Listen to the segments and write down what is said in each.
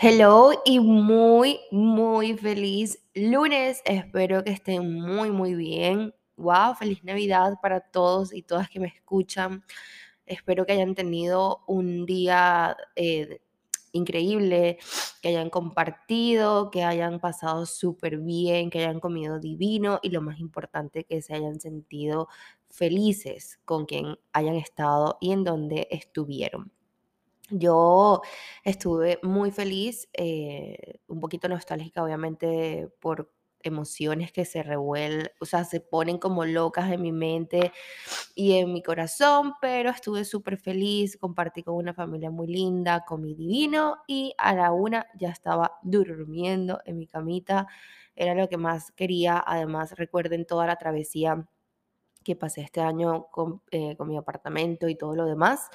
Hello y muy, muy feliz lunes. Espero que estén muy, muy bien. Wow, feliz Navidad para todos y todas que me escuchan. Espero que hayan tenido un día eh, increíble, que hayan compartido, que hayan pasado súper bien, que hayan comido divino y lo más importante, que se hayan sentido felices con quien hayan estado y en donde estuvieron. Yo estuve muy feliz, eh, un poquito nostálgica, obviamente, por emociones que se revuelven, o sea, se ponen como locas en mi mente y en mi corazón, pero estuve súper feliz, compartí con una familia muy linda, comí divino y a la una ya estaba durmiendo en mi camita, era lo que más quería, además recuerden toda la travesía que pasé este año con, eh, con mi apartamento y todo lo demás.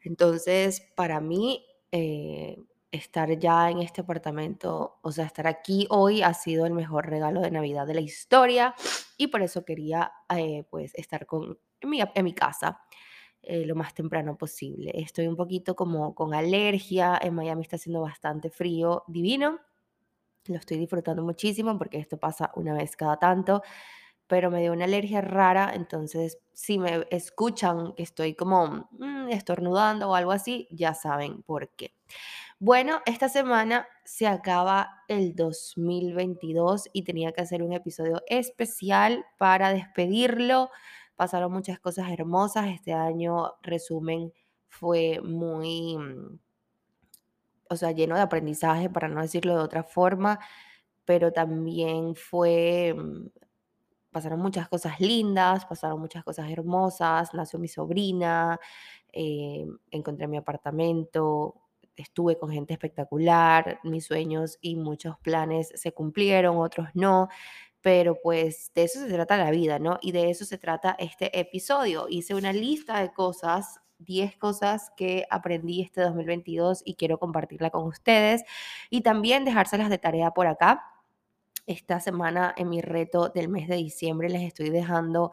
Entonces, para mí, eh, estar ya en este apartamento, o sea, estar aquí hoy ha sido el mejor regalo de Navidad de la historia y por eso quería, eh, pues, estar con, en, mi, casa eh, lo más temprano posible. Estoy un poquito como con alergia, en Miami está haciendo bastante frío, divino, lo estoy disfrutando muchísimo porque esto pasa una vez cada tanto pero me dio una alergia rara, entonces si me escuchan que estoy como estornudando o algo así, ya saben por qué. Bueno, esta semana se acaba el 2022 y tenía que hacer un episodio especial para despedirlo. Pasaron muchas cosas hermosas. Este año, resumen, fue muy, mm, o sea, lleno de aprendizaje, para no decirlo de otra forma, pero también fue mm, pasaron muchas cosas lindas, pasaron muchas cosas hermosas, nació mi sobrina, eh, encontré mi apartamento, estuve con gente espectacular, mis sueños y muchos planes se cumplieron, otros no, pero pues de eso se trata la vida, ¿no? Y de eso se trata este episodio. Hice una lista de cosas 10 cosas que aprendí este 2022 y quiero compartirla con ustedes y también dejárselas de tarea por acá esta semana en mi reto del mes de diciembre les estoy dejando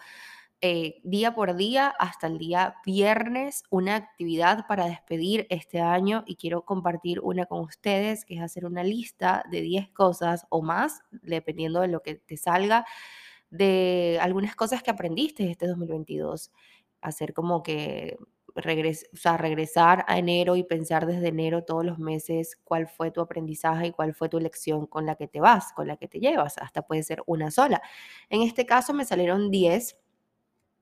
eh, día por día hasta el día viernes una actividad para despedir este año y quiero compartir una con ustedes, que es hacer una lista de 10 cosas o más, dependiendo de lo que te salga, de algunas cosas que aprendiste este 2022. Hacer como que o sea, regresar a enero y pensar desde enero todos los meses cuál fue tu aprendizaje y cuál fue tu lección con la que te vas, con la que te llevas. Hasta puede ser una sola. En este caso me salieron 10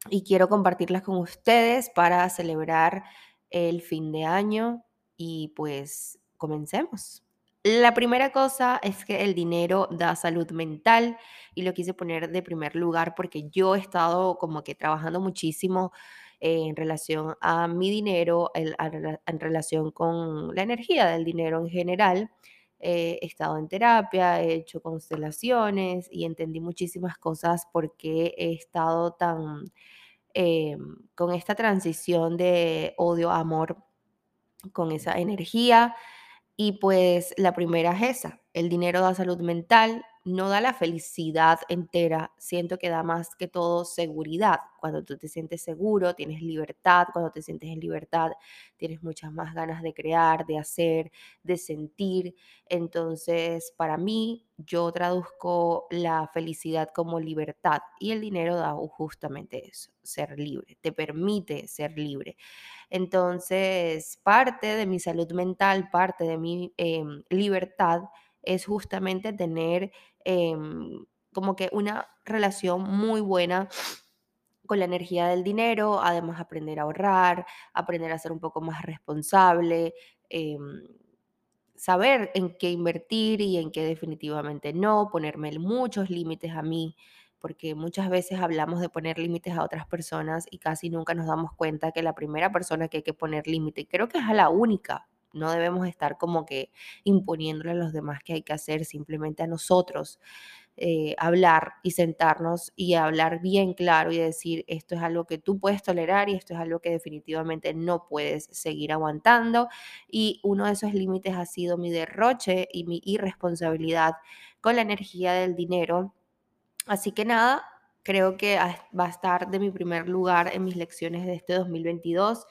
y quiero compartirlas con ustedes para celebrar el fin de año y pues comencemos. La primera cosa es que el dinero da salud mental y lo quise poner de primer lugar porque yo he estado como que trabajando muchísimo en relación a mi dinero, en, relación con la energía del dinero en general. he estado en terapia, he hecho constelaciones y entendí muchísimas cosas porque he estado tan eh, con esta transición de odio a amor, con esa energía. Y pues la primera es esa, el dinero da salud mental, no da la felicidad entera, siento que da más que todo seguridad. Cuando tú te sientes seguro, tienes libertad, cuando te sientes en libertad, tienes muchas más ganas de crear, de hacer, de sentir. Entonces, para mí, yo traduzco la felicidad como libertad y el dinero da justamente eso, ser libre, te permite ser libre. Entonces, parte de mi salud mental, parte de mi em, libertad es justamente tener em, como que una relación muy buena con la energía del dinero, además aprender a ahorrar, aprender a ser un poco más responsable, em, saber en qué invertir y en qué definitivamente no, ponerme muchos límites a mí, porque muchas veces hablamos de poner límites a otras personas y casi nunca nos damos cuenta que la primera persona que hay que poner límite, creo que es a la única, no debemos estar como que imponiéndole a los demás que hay que hacer, simplemente a nosotros. Eh, hablar y sentarnos y hablar bien claro y decir esto es algo que tú puedes tolerar y esto es algo que definitivamente no puedes seguir aguantando. Y uno de esos límites ha sido mi derroche y mi irresponsabilidad con la energía del dinero. Así que nada, creo que va a estar de mi primer lugar en mis lecciones de este 2022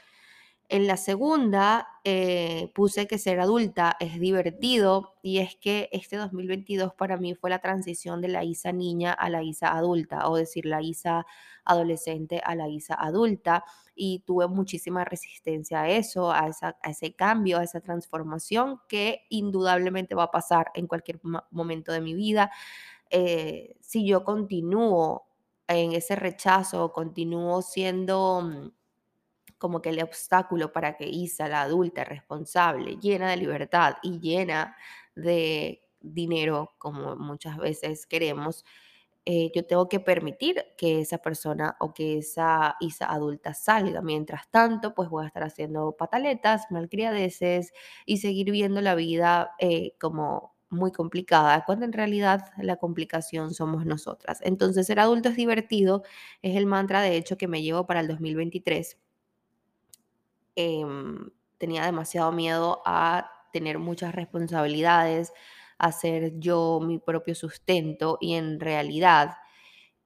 En la segunda eh, puse que ser adulta es divertido y es que este 2022 para mí fue la transición de la Isa niña a la Isa adulta, o decir, la Isa adolescente a la Isa adulta y tuve muchísima resistencia a eso, a, ese cambio, a esa transformación que indudablemente va a pasar en cualquier momento de mi vida. Eh, si yo continúo en ese rechazo, continúo siendo mm, como que el obstáculo para que Isa, la adulta responsable, llena de libertad y llena de dinero, como muchas veces queremos, eh, yo tengo que permitir que esa persona o que esa Isa adulta salga. Mientras tanto, pues voy a estar haciendo pataletas, malcriadeces y seguir viendo la vida eh, como muy complicada, cuando en realidad la complicación somos nosotras. Entonces, ser adulto es divertido, es el mantra de hecho que me llevo para el 2023 Em, tenía demasiado miedo a tener muchas responsabilidades, a ser yo mi propio sustento y en realidad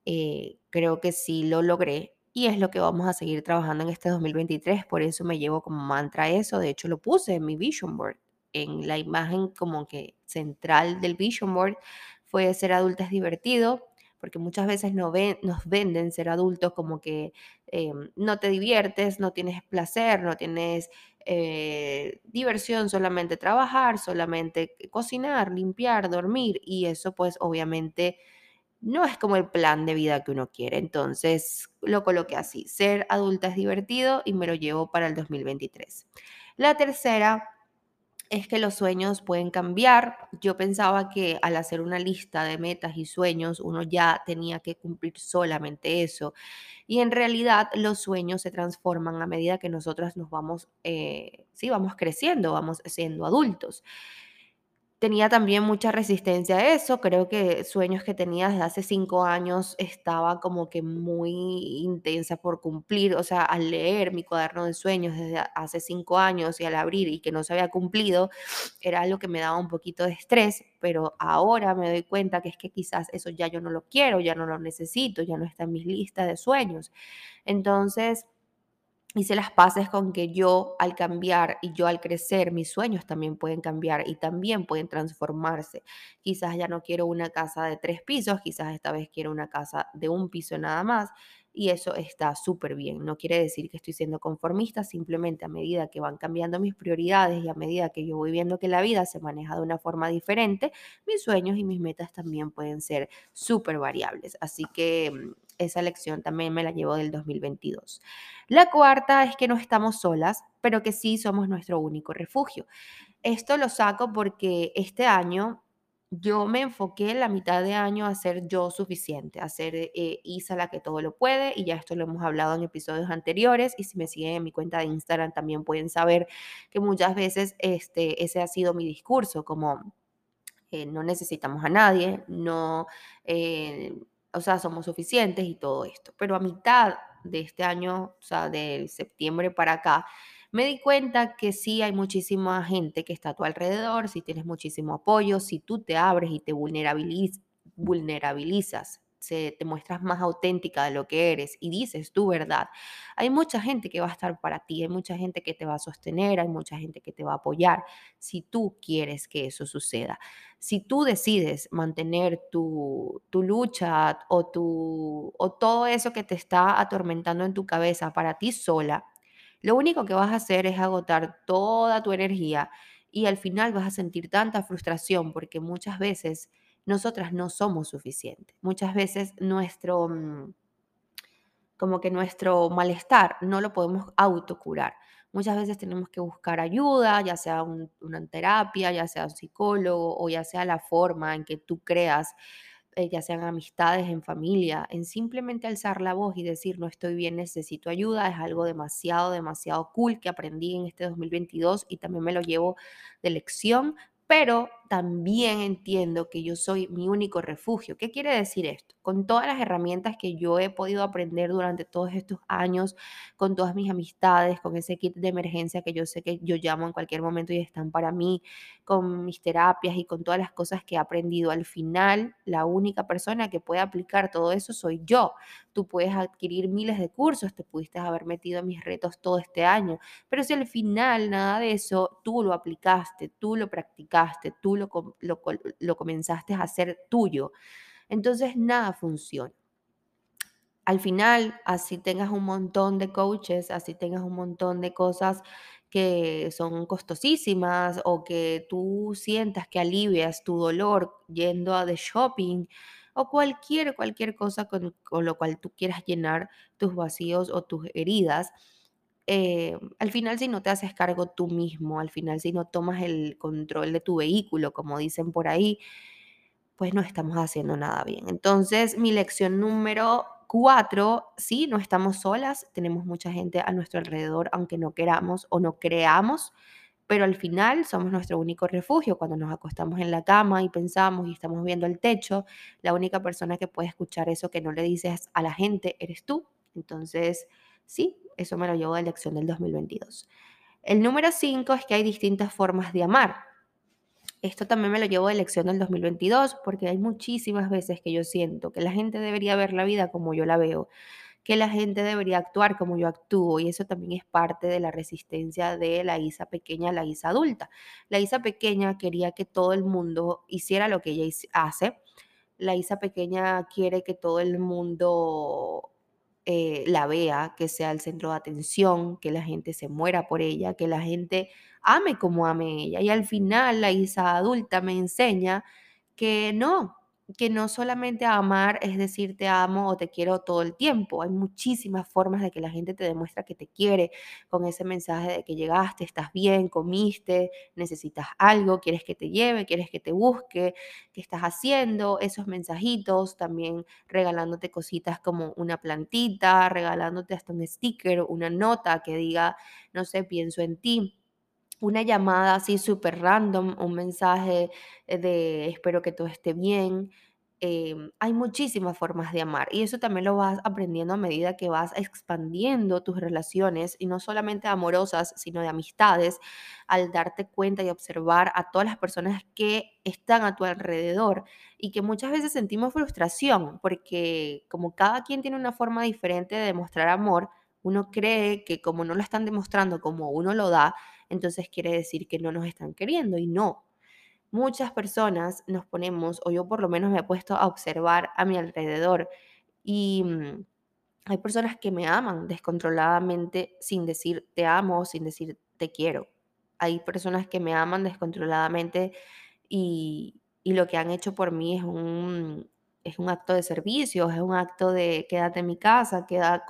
eh, creo que sí lo logré y es lo que vamos a seguir trabajando en este 2023, por eso me llevo como mantra eso, de hecho lo puse en mi vision board, en la imagen como que central del vision board fue ser adulta es divertido, porque muchas veces nos, nos venden ser adultos como que eh, no te diviertes, no tienes placer, no tienes eh, diversión, solamente trabajar, solamente cocinar, limpiar, dormir y eso pues obviamente no es como el plan de vida que uno quiere. Entonces lo coloqué así, ser adulta es divertido y me lo llevo para el 2023. La tercera es que los sueños pueden cambiar. Yo pensaba que al hacer una lista de metas y sueños uno ya tenía que cumplir solamente eso. Y en realidad los sueños se transforman a medida que nosotras nos vamos, eh, sí, vamos creciendo, vamos siendo adultos tenía también mucha resistencia a eso. Creo que sueños que tenía desde hace cinco años estaba como que muy intensa por cumplir. O sea, al leer mi cuaderno de sueños desde hace cinco años y al abrir y que no se había cumplido, era algo que me daba un poquito de estrés. Pero ahora me doy cuenta que es que quizás eso ya yo no lo quiero, ya no lo necesito, ya no está en mis listas de sueños. Entonces hice las paces con que yo al cambiar y yo al crecer, mis sueños también pueden cambiar y también pueden transformarse. Quizás ya no quiero una casa de tres pisos, quizás esta vez quiero una casa de un piso nada más y eso está súper bien. No quiere decir que estoy siendo conformista, simplemente a medida que van cambiando mis prioridades y a medida que yo voy viendo que la vida se maneja de una forma diferente, mis sueños y mis metas también pueden ser súper variables. Así que mm, esa lección también me la llevo del 2022. La cuarta es que no estamos solas, pero que sí somos nuestro único refugio. Esto lo saco porque este año yo me enfoqué en la mitad de año a ser yo suficiente, a ser eh, Isa la que todo lo puede, y ya esto lo hemos hablado en episodios anteriores, y si me siguen en mi cuenta de Instagram también pueden saber que muchas veces este, ese ha sido mi discurso, como eh, no necesitamos a nadie, no, eh, o sea, somos suficientes y todo esto. Pero a mitad de este año, o sea, de septiembre para acá, me di cuenta que sí hay muchísima gente que está a tu alrededor, si tienes muchísimo apoyo, si tú te abres y te vulnerabilizas te muestras más auténtica de lo que eres y dices tu verdad, hay mucha gente que va a estar para ti, hay mucha gente que te va a sostener, hay mucha gente que te va a apoyar si tú quieres que eso suceda. Si tú decides mantener tu, tu lucha o, tu, o todo eso que te está atormentando en tu cabeza para ti sola, lo único que vas a hacer es agotar toda tu energía y al final vas a sentir tanta frustración porque muchas veces nosotras no somos suficientes. Muchas veces nuestro, mm, como que nuestro malestar no lo podemos autocurar. Muchas veces tenemos que buscar ayuda, ya sea una terapia, ya sea un psicólogo o ya sea la forma en que tú creas, eh, ya sean amistades, en familia, en simplemente alzar la voz y decir no estoy bien, necesito ayuda, es algo demasiado, demasiado cool que aprendí en este 2022 y también me lo llevo de lección pero también entiendo que yo soy mi único refugio. ¿Qué quiere decir esto? Con todas las herramientas que yo he podido aprender durante todos estos años, con todas mis amistades, con ese kit de emergencia que yo sé que yo llamo en cualquier momento y están para mí, con mis terapias y con todas las cosas que he aprendido, al final la única persona que puede aplicar todo eso soy yo. Tú puedes adquirir miles de cursos, te pudiste haber metido en mis retos todo este año, pero si al final nada de eso tú lo aplicaste, tú lo practicaste, tú lo, lo, comenzaste a hacer tuyo, entonces nada funciona. Al final, así tengas un montón de coaches, así tengas un montón de cosas que son costosísimas o que tú sientas que alivias tu dolor yendo a de shopping o cualquier, cualquier cosa con, lo cual tú quieras llenar tus vacíos o tus heridas, eh, al final si no te haces cargo tú mismo, al final si no tomas el control de tu vehículo, como dicen por ahí, pues no estamos haciendo nada bien. Entonces, mi lección número cuatro, sí, no estamos solas, tenemos mucha gente a nuestro alrededor, aunque no queramos o no creamos, pero al final somos nuestro único refugio. Cuando nos acostamos en la cama y pensamos y estamos viendo el techo, la única persona que puede escuchar eso que no le dices a la gente eres tú. Entonces, sí, eso me lo llevo de lección del 2022. El número cinco es que hay distintas formas de amar. Esto también me lo llevo de lección del 2022 porque hay muchísimas veces que yo siento que la gente debería ver la vida como yo la veo, que la gente debería actuar como yo actúo y eso también es parte de la resistencia de la Isa pequeña a la Isa adulta. La Isa pequeña quería que todo el mundo hiciera lo que ella hace. La Isa pequeña quiere que todo el mundo eh, la vea, que sea el centro de atención, que la gente se muera por ella, que la gente ame como ame ella. Y al final la Isa adulta me enseña que no, que no solamente amar es decir te amo o te quiero todo el tiempo. Hay muchísimas formas de que la gente te demuestra que te quiere con ese mensaje de que llegaste, estás bien, comiste, necesitas algo, quieres que te lleve, quieres que te busque, qué estás haciendo, esos mensajitos, también regalándote cositas como una plantita, regalándote hasta un sticker, una nota que diga, no sé, pienso en ti una llamada así súper random, un mensaje eh, de espero que todo esté bien. Em, hay muchísimas formas de amar y eso también lo vas aprendiendo a medida que vas expandiendo tus relaciones y no solamente amorosas, sino de amistades, al darte cuenta y observar a todas las personas que están a tu alrededor y que muchas veces sentimos frustración porque como cada quien tiene una forma diferente de demostrar amor, uno cree que como no lo están demostrando como uno lo da, entonces quiere decir que no nos están queriendo y no. Muchas personas nos ponemos, o yo por lo menos me he puesto a observar a mi alrededor y mm, hay personas que me aman descontroladamente sin decir te amo, sin decir te quiero. Hay personas que me aman descontroladamente y, y lo que han hecho por mí es un, es un acto de servicio, es un acto de quédate en mi casa, queda,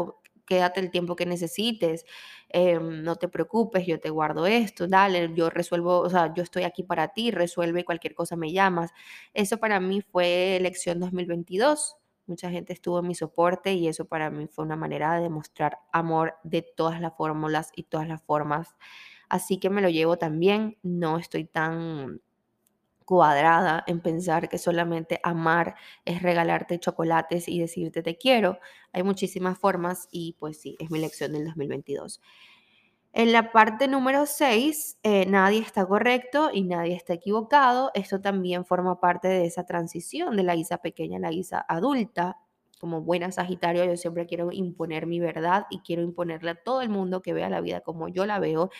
quédate el tiempo que necesites, em, no te preocupes, yo te guardo esto, dale, yo resuelvo, o sea, yo estoy aquí para ti, resuelve cualquier cosa me llamas. Eso para mí fue elección 2022. Mucha gente estuvo en mi soporte y eso para mí fue una manera de demostrar amor de todas las fórmulas y todas las formas. Así que me lo llevo también, no estoy tan cuadrada en pensar que solamente amar es regalarte chocolates y decirte te quiero. Hay muchísimas formas y pues sí, es mi lección del 2022. En la parte número 6, eh, nadie está correcto y nadie está equivocado. Esto también forma parte de esa transición de la Isa pequeña a la Isa adulta. Como buena Sagitario, yo siempre quiero imponer mi verdad y quiero imponerle a todo el mundo que vea la vida como yo la veo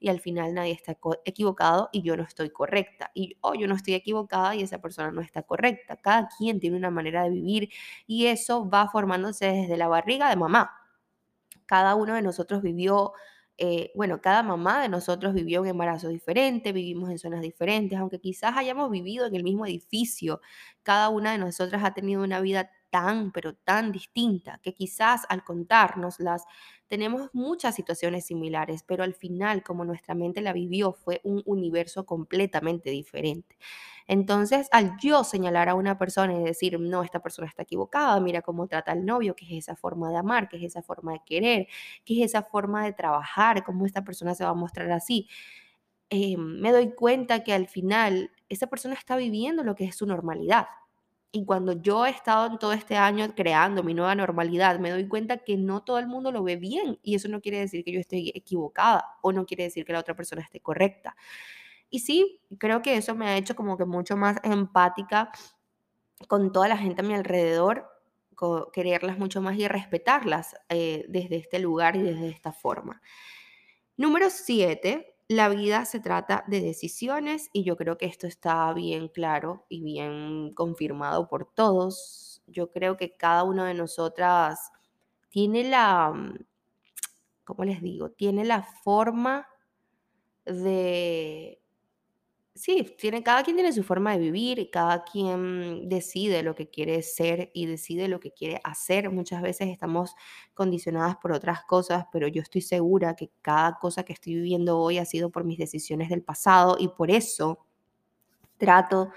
y al final nadie está equivocado y yo no estoy correcta. Y oh, yo no estoy equivocada y esa persona no está correcta. Cada quien tiene una manera de vivir y eso va formándose desde la barriga de mamá. Cada uno de nosotros vivió eh, bueno, cada mamá de nosotros vivió un embarazo diferente, vivimos en zonas diferentes, aunque quizás hayamos vivido en el mismo edificio, cada una de nosotras ha tenido una vida tan, pero tan distinta, que quizás al contárnoslas tenemos muchas situaciones similares, pero al final, como nuestra mente la vivió, fue un universo completamente diferente. Entonces, al yo señalar a una persona y decir, no, esta persona está equivocada, mira cómo trata al novio, que es esa forma de amar, que es esa forma de querer, que es esa forma de trabajar, cómo esta persona se va a mostrar así, eh, me doy cuenta que al final esa persona está viviendo lo que es su normalidad. Y cuando yo he estado en todo este año creando mi nueva normalidad, me doy cuenta que no todo el mundo lo ve bien y eso no quiere decir que yo esté equivocada o no quiere decir que la otra persona esté correcta. Y sí, creo que eso me ha hecho como que mucho más empática con toda la gente a mi alrededor, quererlas mucho más y respetarlas eh, desde este lugar y desde esta forma. Número siete, la vida se trata de decisiones y yo creo que esto está bien claro y bien confirmado por todos. Yo creo que cada una de nosotras tiene la, mm, ¿cómo les digo? Tiene la forma de Sí, tiene, cada quien tiene su forma de vivir cada quien decide lo que quiere ser y decide lo que quiere hacer. Muchas veces estamos condicionadas por otras cosas, pero yo estoy segura que cada cosa que estoy viviendo hoy ha sido por mis decisiones del pasado y por eso trato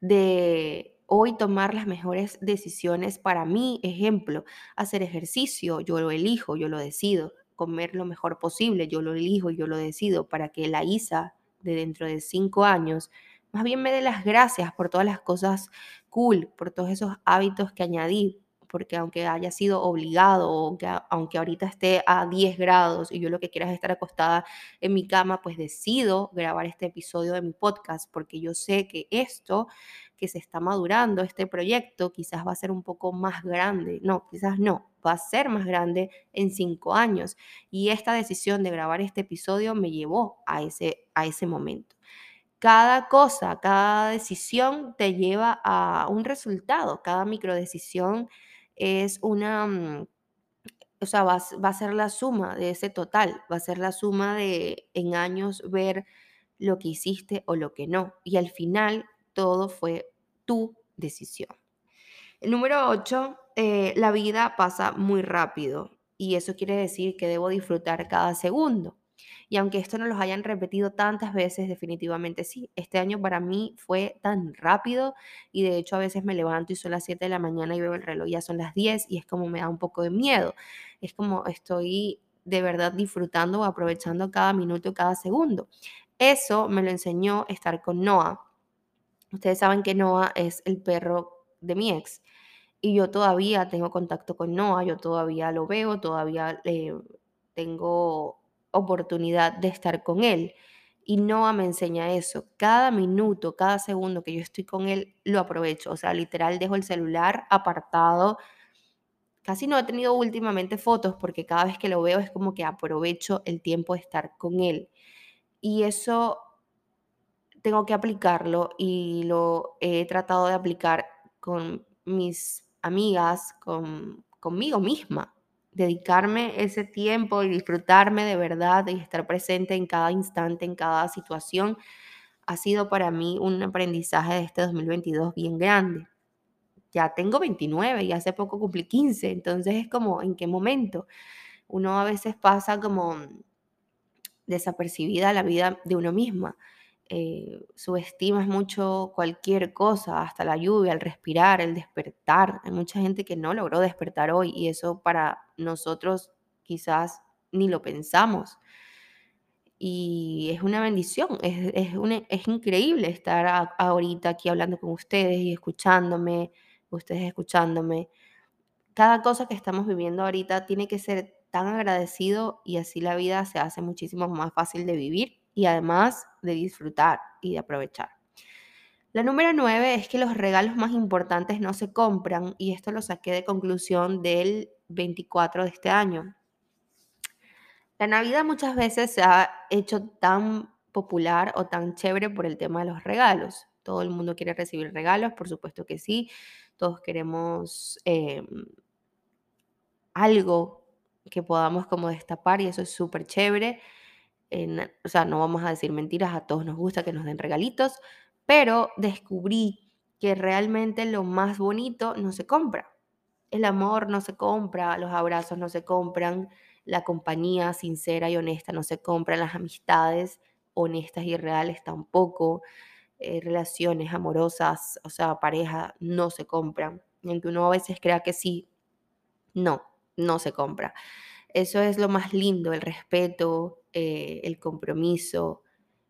de hoy tomar las mejores decisiones para mí. Ejemplo, hacer ejercicio, yo lo elijo, yo lo decido. Comer lo mejor posible, yo lo elijo, yo lo decido para que la Isa de dentro de cinco años, más bien me dé las gracias por todas las cosas cool, por todos esos hábitos que añadí, porque aunque haya sido obligado, o aunque ahorita esté a 10 grados y yo lo que quiera es estar acostada en mi cama, pues decido grabar este episodio de mi podcast, porque yo sé que esto que se está madurando, este proyecto, quizás va a ser un poco más grande. No, quizás no, va a ser más grande en cinco años. Y esta decisión de grabar este episodio me llevó a ese, a ese momento. Cada cosa, cada decisión te lleva a un resultado. Cada microdecisión es una, mm, o sea, va, va, a ser la suma de ese total, va a ser la suma de en años ver lo que hiciste o lo que no. Y al final todo fue tu decisión. El número 8, eh, la vida pasa muy rápido y eso quiere decir que debo disfrutar cada segundo. Y aunque esto no los hayan repetido tantas veces, definitivamente sí. Este año para mí fue tan rápido y de hecho a veces me levanto y son las 7 de la mañana y veo el reloj, ya son las 10 y es como me da un poco de miedo. Es como estoy de verdad disfrutando o aprovechando cada minuto, cada segundo. Eso me lo enseñó estar con Noah. Ustedes saben que Noah es el perro de mi ex y yo todavía tengo contacto con Noah, yo todavía lo veo, todavía eh, tengo oportunidad de estar con él. Y Noah me enseña eso. Cada minuto, cada segundo que yo estoy con él, lo aprovecho. O sea, literal, dejo el celular apartado. Casi no he tenido últimamente fotos porque cada vez que lo veo es como que aprovecho el tiempo de estar con él. Y eso tengo que aplicarlo y lo he tratado de aplicar con mis amigas, con, conmigo misma. Dedicarme ese tiempo y disfrutarme de verdad y estar presente en cada instante, en cada situación, ha sido para mí un aprendizaje de este 2022 bien grande. Ya tengo 29 y hace poco cumplí 15, entonces es como, ¿en qué momento? Uno a veces pasa como desapercibida la vida de uno misma eh, subestimas mucho cualquier cosa, hasta la lluvia, el respirar, el despertar. Hay mucha gente que no logró despertar hoy y eso para nosotros quizás ni lo pensamos. Y es una bendición, es, es, increíble estar ahorita aquí hablando con ustedes y escuchándome, ustedes escuchándome. Cada cosa que estamos viviendo ahorita tiene que ser tan agradecido y así la vida se hace muchísimo más fácil de vivir y además de disfrutar y de aprovechar. La número nueve es que los regalos más importantes no se compran y esto lo saqué de conclusión del 24 de este año. La Navidad muchas veces se ha hecho tan popular o tan chévere por el tema de los regalos. Todo el mundo quiere recibir regalos, por supuesto que sí. Todos queremos em, algo que podamos como destapar y eso es súper chévere o sea, no vamos a decir mentiras, a todos nos gusta que nos den regalitos, pero descubrí que realmente lo más bonito no se compra. El amor no se compra, los abrazos no se compran, la compañía sincera y honesta no se compra, las amistades honestas y reales tampoco, eh, relaciones amorosas, o sea, pareja, no se compran. Aunque uno a veces crea que sí, no, no se compra. Eso es lo más lindo, el respeto, eh, el compromiso,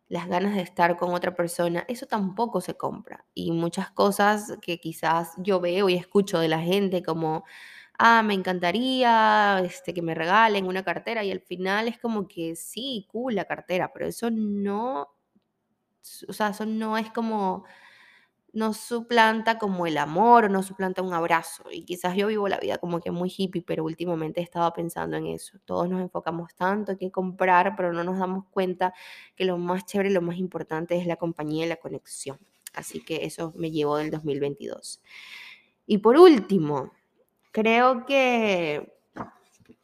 las ganas de estar con otra persona, eso tampoco se compra. Y muchas cosas que quizás yo veo y escucho de la gente como, ah, me encantaría este, que me regalen una cartera y al final es como que sí, cool la cartera, pero eso no, o sea, eso no es como no suplanta como el amor no suplanta un abrazo. Y quizás yo vivo la vida como que muy hippie, pero últimamente he estado pensando en eso. Todos nos enfocamos tanto en qué comprar, pero no nos damos cuenta que lo más chévere lo más importante es la compañía y la conexión. Así que eso me llevó del 2022. Y por último, creo que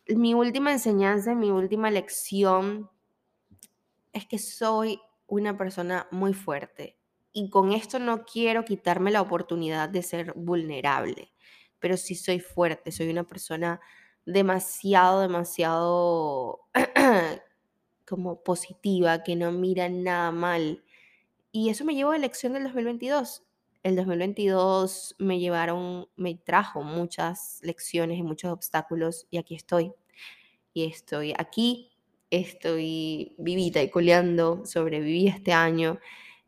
mi última enseñanza, mi última lección es que soy una persona muy fuerte y con esto no quiero quitarme la oportunidad de ser vulnerable, pero sí soy fuerte, soy una persona demasiado, demasiado como positiva, que no mira nada mal. Y eso me llevó a la elección del 2022. El 2022 me llevaron, me trajo muchas lecciones y muchos obstáculos y aquí estoy. Y estoy aquí, estoy vivita y coleando, sobreviví este año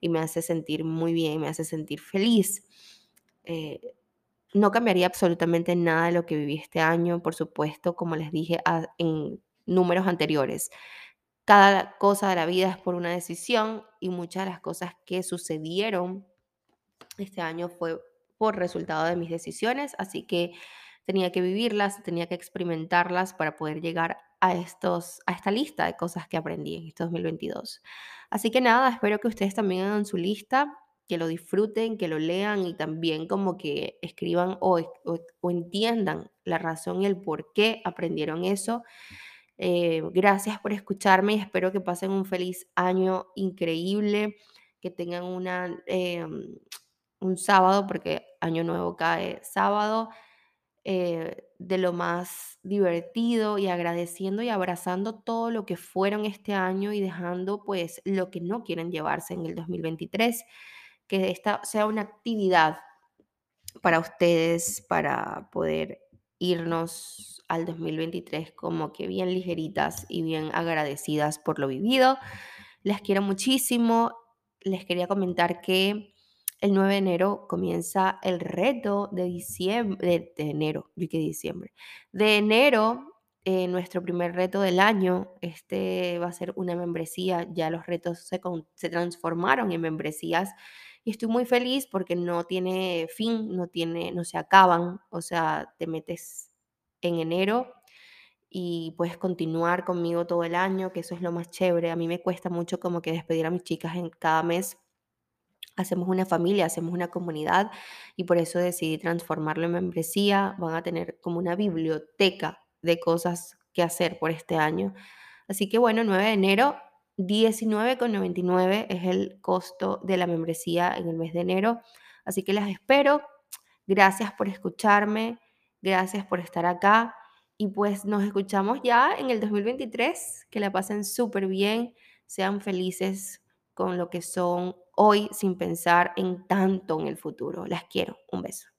y me hace sentir muy bien, me hace sentir feliz. Eh, no cambiaría absolutamente nada de lo que viví este año, por supuesto, como les dije en números anteriores. Cada cosa de la vida es por una decisión y muchas de las cosas que sucedieron este año fue por resultado de mis decisiones, así que tenía que vivirlas, tenía que experimentarlas para poder llegar a, esta lista de cosas que aprendí en este 2022. Así que nada, espero que ustedes también hagan su lista, que lo disfruten, que lo lean y también como que escriban o, entiendan la razón y el por qué aprendieron eso. Eh, gracias por escucharme y espero que pasen un feliz año increíble, que tengan em, un sábado, porque año nuevo cae sábado, eh, de lo más divertido y agradeciendo y abrazando todo lo que fueron este año y dejando pues lo que no quieren llevarse en el 2023, que esta sea una actividad para ustedes para poder irnos al 2023 como que bien ligeritas y bien agradecidas por lo vivido. Les quiero muchísimo. Les quería comentar que el 9 de enero comienza el reto de diciembre, de, enero, yo que diciembre, de enero, nuestro primer reto del año, este va a ser una membresía, ya los retos se, se transformaron en membresías y estoy muy feliz porque no tiene fin, no, tiene, no se acaban, o sea, te metes en enero y puedes continuar conmigo todo el año, que eso es lo más chévere. A mí me cuesta mucho como que despedir a mis chicas en cada mes hacemos una familia, hacemos una comunidad y por eso decidí transformarlo en membresía. Van a tener como una biblioteca de cosas que hacer por este año. Así que bueno, 9 de enero, 19,99 es el costo de la membresía en el mes de enero. Así que las espero. Gracias por escucharme, gracias por estar acá y pues nos escuchamos ya en el 2023. Que la pasen súper bien, sean felices con lo que son hoy sin pensar en tanto en el futuro. Las quiero. Un beso.